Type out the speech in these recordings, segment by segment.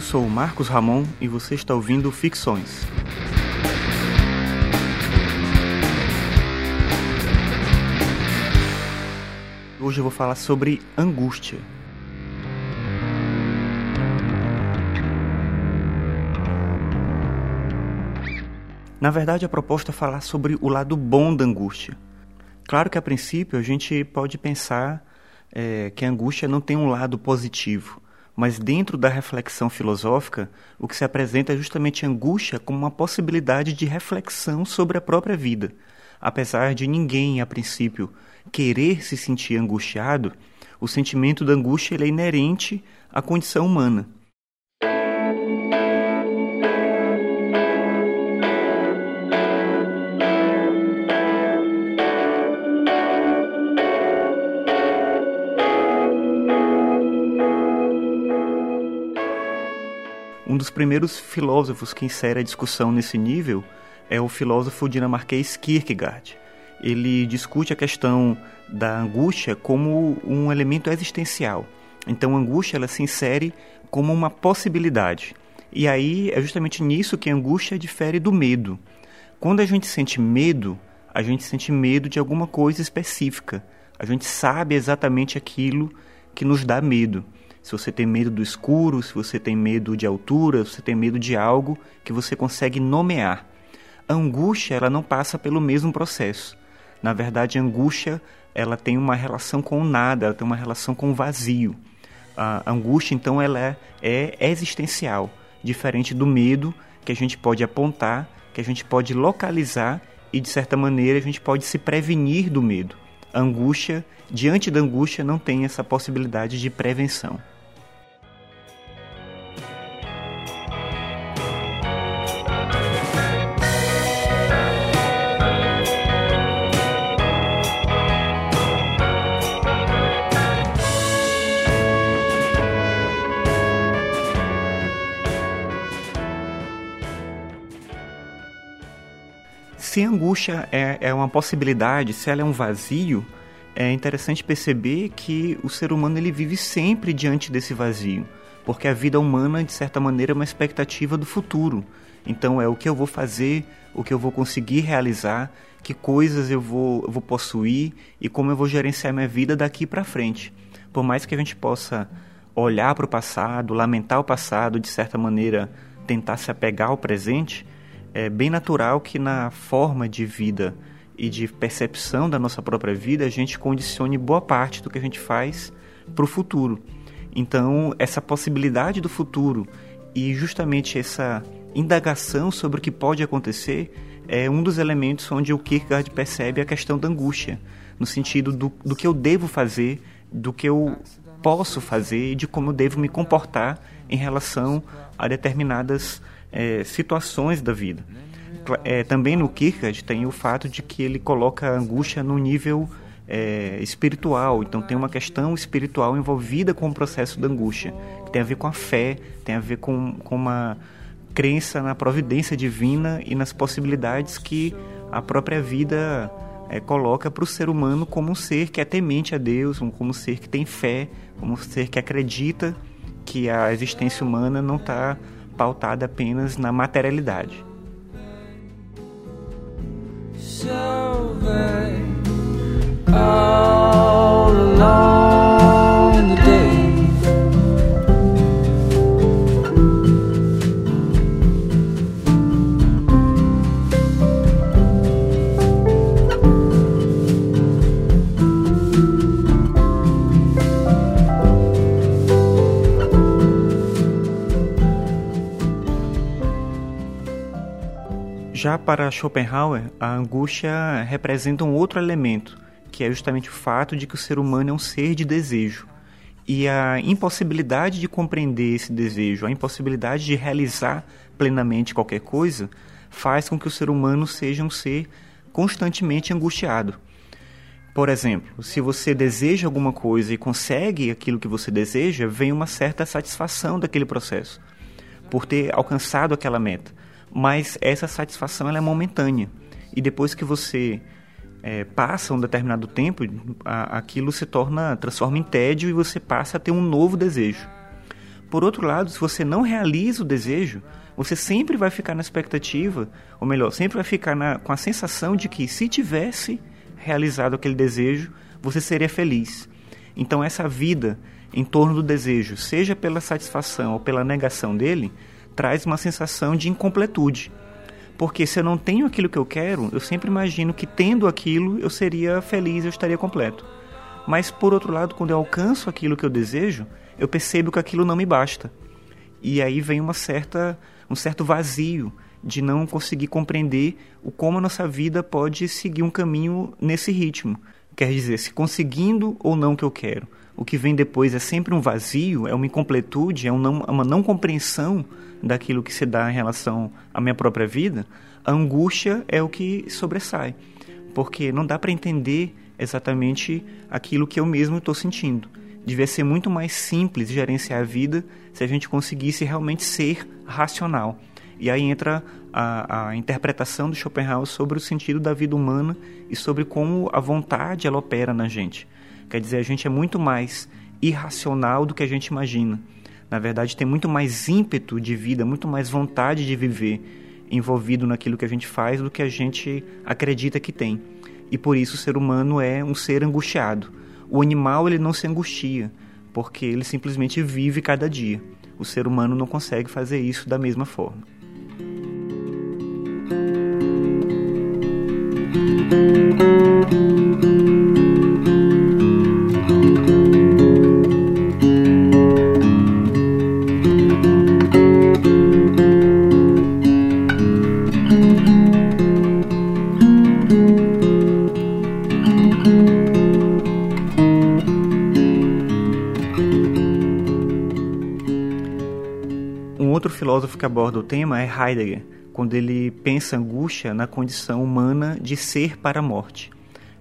Eu sou o Marcos Ramon e você está ouvindo Ficções. Hoje eu vou falar sobre angústia. Na verdade, a proposta é falar sobre o lado bom da angústia. Claro que a princípio a gente pode pensar é, que a angústia não tem um lado positivo, mas dentro da reflexão filosófica, o que se apresenta é justamente a angústia como uma possibilidade de reflexão sobre a própria vida. Apesar de ninguém, a princípio, querer se sentir angustiado, o sentimento da angústia é inerente à condição humana. Primeiros filósofos que insere a discussão nesse nível é o filósofo dinamarquês Kierkegaard. Ele discute a questão da angústia como um elemento existencial. Então, a angústia ela se insere como uma possibilidade. E aí é justamente nisso que a angústia difere do medo. Quando a gente sente medo, a gente sente medo de alguma coisa específica. A gente sabe exatamente aquilo que nos dá medo. Se você tem medo do escuro, se você tem medo de altura, se você tem medo de algo que você consegue nomear. A angústia, ela não passa pelo mesmo processo. Na verdade, a angústia, ela tem uma relação com o nada, ela tem uma relação com o vazio. A angústia, então, ela é, é existencial, diferente do medo que a gente pode apontar, que a gente pode localizar e, de certa maneira, a gente pode se prevenir do medo. A angústia, diante da angústia, não tem essa possibilidade de prevenção. Se angústia é, é uma possibilidade, se ela é um vazio, é interessante perceber que o ser humano ele vive sempre diante desse vazio, porque a vida humana, de certa maneira, é uma expectativa do futuro. Então, é o que eu vou fazer, o que eu vou conseguir realizar, que coisas eu vou, eu vou possuir e como eu vou gerenciar minha vida daqui para frente. Por mais que a gente possa olhar para o passado, lamentar o passado, de certa maneira tentar se apegar ao presente, é bem natural que na forma de vida e de percepção da nossa própria vida a gente condicione boa parte do que a gente faz para o futuro. Então, essa possibilidade do futuro e justamente essa indagação sobre o que pode acontecer é um dos elementos onde o Kierkegaard percebe a questão da angústia, no sentido do, do que eu devo fazer, do que eu posso fazer e de como eu devo me comportar em relação a determinadas é, situações da vida. É, também no Kierkegaard tem o fato de que ele coloca a angústia no nível é, espiritual, então tem uma questão espiritual envolvida com o processo da angústia, que tem a ver com a fé, tem a ver com, com uma crença na providência divina e nas possibilidades que a própria vida é, coloca para o ser humano como um ser que é temente a Deus, como um ser que tem fé, como um ser que acredita que a existência humana não está pautada apenas na materialidade. So Já para Schopenhauer, a angústia representa um outro elemento, que é justamente o fato de que o ser humano é um ser de desejo. E a impossibilidade de compreender esse desejo, a impossibilidade de realizar plenamente qualquer coisa, faz com que o ser humano seja um ser constantemente angustiado. Por exemplo, se você deseja alguma coisa e consegue aquilo que você deseja, vem uma certa satisfação daquele processo, por ter alcançado aquela meta mas essa satisfação ela é momentânea. E depois que você é, passa um determinado tempo, a, aquilo se torna, transforma em tédio e você passa a ter um novo desejo. Por outro lado, se você não realiza o desejo, você sempre vai ficar na expectativa, ou melhor, sempre vai ficar na, com a sensação de que se tivesse realizado aquele desejo, você seria feliz. Então, essa vida em torno do desejo, seja pela satisfação ou pela negação dele, traz uma sensação de incompletude. Porque se eu não tenho aquilo que eu quero, eu sempre imagino que tendo aquilo eu seria feliz, eu estaria completo. Mas por outro lado, quando eu alcanço aquilo que eu desejo, eu percebo que aquilo não me basta. E aí vem uma certa, um certo vazio de não conseguir compreender o como a nossa vida pode seguir um caminho nesse ritmo. Quer dizer, se conseguindo ou não o que eu quero, o que vem depois é sempre um vazio, é uma incompletude, é uma não compreensão daquilo que se dá em relação à minha própria vida, a angústia é o que sobressai. Porque não dá para entender exatamente aquilo que eu mesmo estou sentindo. Devia ser muito mais simples gerenciar a vida se a gente conseguisse realmente ser racional. E aí entra a, a, interpretação do Schopenhauer sobre o sentido da vida humana e sobre como a vontade ela opera na gente. Quer dizer, a gente é muito mais irracional do que a gente imagina. Na verdade, tem muito mais ímpeto de vida, muito mais vontade de viver envolvido naquilo que a gente faz do que a gente acredita que tem. E por isso o ser humano é um ser angustiado. O animal ele não se angustia, porque ele simplesmente vive cada dia. O ser humano não consegue fazer isso da mesma forma. Filósofo que aborda o tema é Heidegger, quando ele pensa angústia na condição humana de ser para a morte.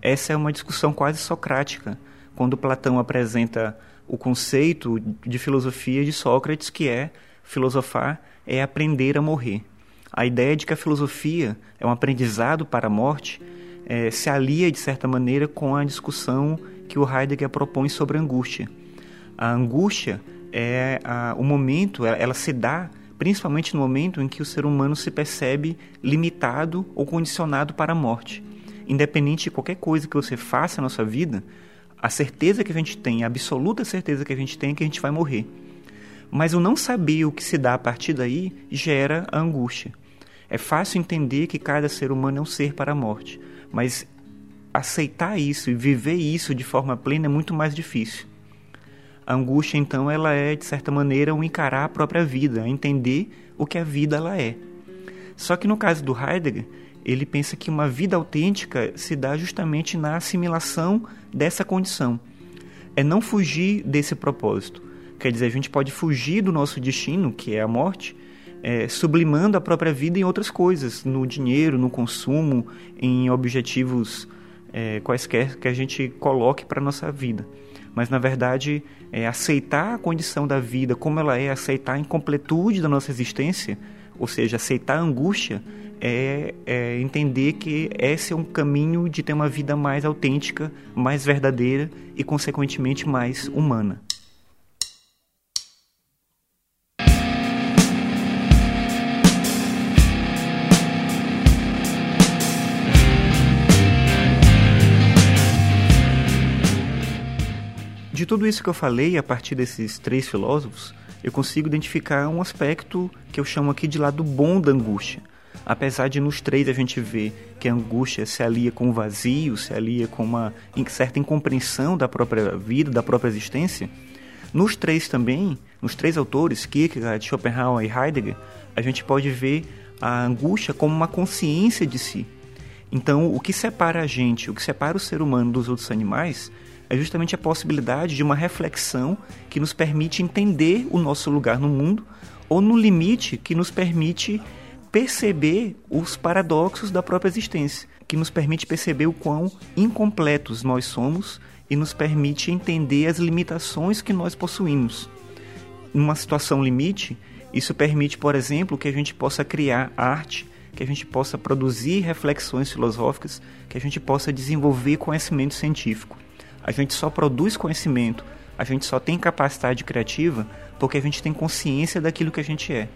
Essa é uma discussão quase socrática, quando Platão apresenta o conceito de filosofia de Sócrates, que é filosofar é aprender a morrer. A ideia de que a filosofia é um aprendizado para a morte é, se alia, de certa maneira, com a discussão que o Heidegger propõe sobre a angústia. A angústia é a, o momento, ela, ela se dá principalmente no momento em que o ser humano se percebe limitado ou condicionado para a morte. Independente de qualquer coisa que você faça na sua vida, a certeza que a gente tem, a absoluta certeza que a gente tem é que a gente vai morrer. Mas o não saber o que se dá a partir daí gera a angústia. É fácil entender que cada ser humano é um ser para a morte, mas aceitar isso e viver isso de forma plena é muito mais difícil. A angústia, então, ela é, de certa maneira, um encarar a própria vida, entender o que a vida ela é. Só que no caso do Heidegger, ele pensa que uma vida autêntica se dá justamente na assimilação dessa condição. É não fugir desse propósito. Quer dizer, a gente pode fugir do nosso destino, que é a morte, é, sublimando a própria vida em outras coisas, no dinheiro, no consumo, em objetivos é, quaisquer que a gente coloque para a nossa vida mas na verdade é aceitar a condição da vida como ela é, aceitar a incompletude da nossa existência, ou seja, aceitar a angústia, é, é entender que esse é um caminho de ter uma vida mais autêntica, mais verdadeira e, consequentemente, mais humana. De tudo isso que eu falei, a partir desses três filósofos, eu consigo identificar um aspecto que eu chamo aqui de lado bom da angústia. Apesar de nos três a gente ver que a angústia se alia com o vazio, se alia com uma certa incompreensão da própria vida, da própria existência, nos três também, nos três autores, Kierkegaard, Schopenhauer e Heidegger, a gente pode ver a angústia como uma consciência de si. Então, o que separa a gente, o que separa o ser humano dos outros animais, é justamente a possibilidade de uma reflexão que nos permite entender o nosso lugar no mundo, ou no limite que nos permite perceber os paradoxos da própria existência, que nos permite perceber o quão incompletos nós somos e nos permite entender as limitações que nós possuímos. Numa situação limite, isso permite, por exemplo, que a gente possa criar arte, que a gente possa produzir reflexões filosóficas, que a gente possa desenvolver conhecimento científico. A gente só produz conhecimento A gente só tem capacidade criativa porque a gente tem consciência daquilo que a gente é.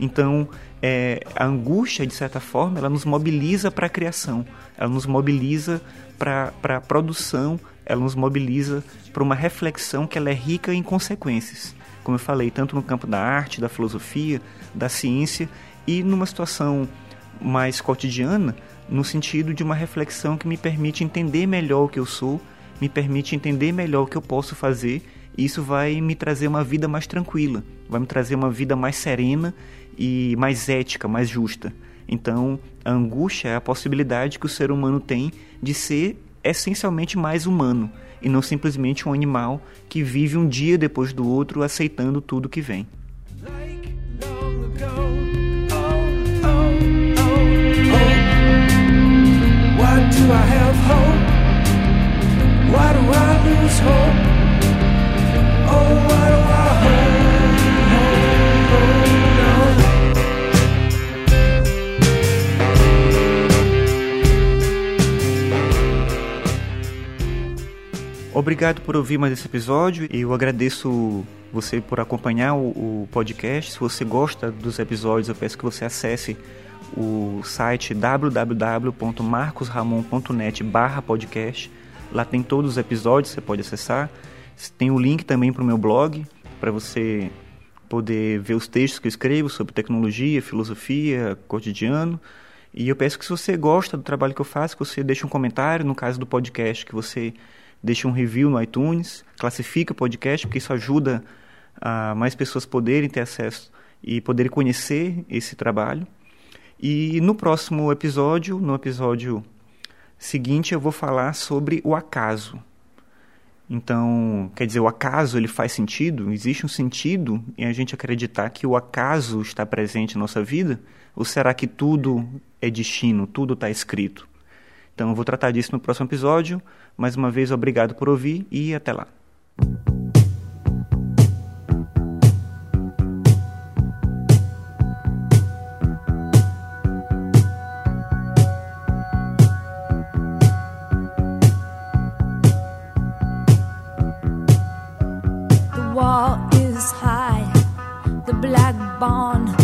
Então, é, a angústia, de certa forma, ela nos mobiliza para a criação, ela nos mobiliza para a produção, ela nos mobiliza para uma reflexão que ela é rica em consequências. Como eu falei, tanto no campo da arte, da filosofia, da ciência e numa situação mais cotidiana, no sentido de uma reflexão que me permite entender melhor o que eu sou, me permite entender melhor o que eu posso fazer, e isso vai me trazer uma vida mais tranquila, vai me trazer uma vida mais serena e mais ética, mais justa. Então, a angústia é a possibilidade que o ser humano tem de ser essencialmente mais humano e não simplesmente um animal que vive um dia depois do outro aceitando tudo que vem. Obrigado por ouvir mais esse episódio e eu agradeço você por acompanhar o, o, podcast. Se você gosta dos episódios, eu peço que você acesse o site www.marcosramon.net podcast. Lá tem todos os episódios, você pode acessar. Tem o link também para o meu blog, para você poder ver os textos que eu escrevo sobre tecnologia, filosofia, cotidiano. E eu peço que se você gosta do trabalho que eu faço, que você deixe um comentário, no caso do podcast, que você deixe um review no iTunes, classifique o podcast, porque isso ajuda a mais pessoas poderem ter acesso e poderem conhecer esse trabalho. E no próximo episódio, no episódio seguinte, eu vou falar sobre o acaso. Então, quer dizer, o acaso ele faz sentido? Existe um sentido em a gente acreditar que o acaso está presente na nossa vida? Ou será que tudo é destino, tudo está escrito? Então, eu vou tratar disso no próximo episódio. Mais uma vez, obrigado por ouvir e até lá. shift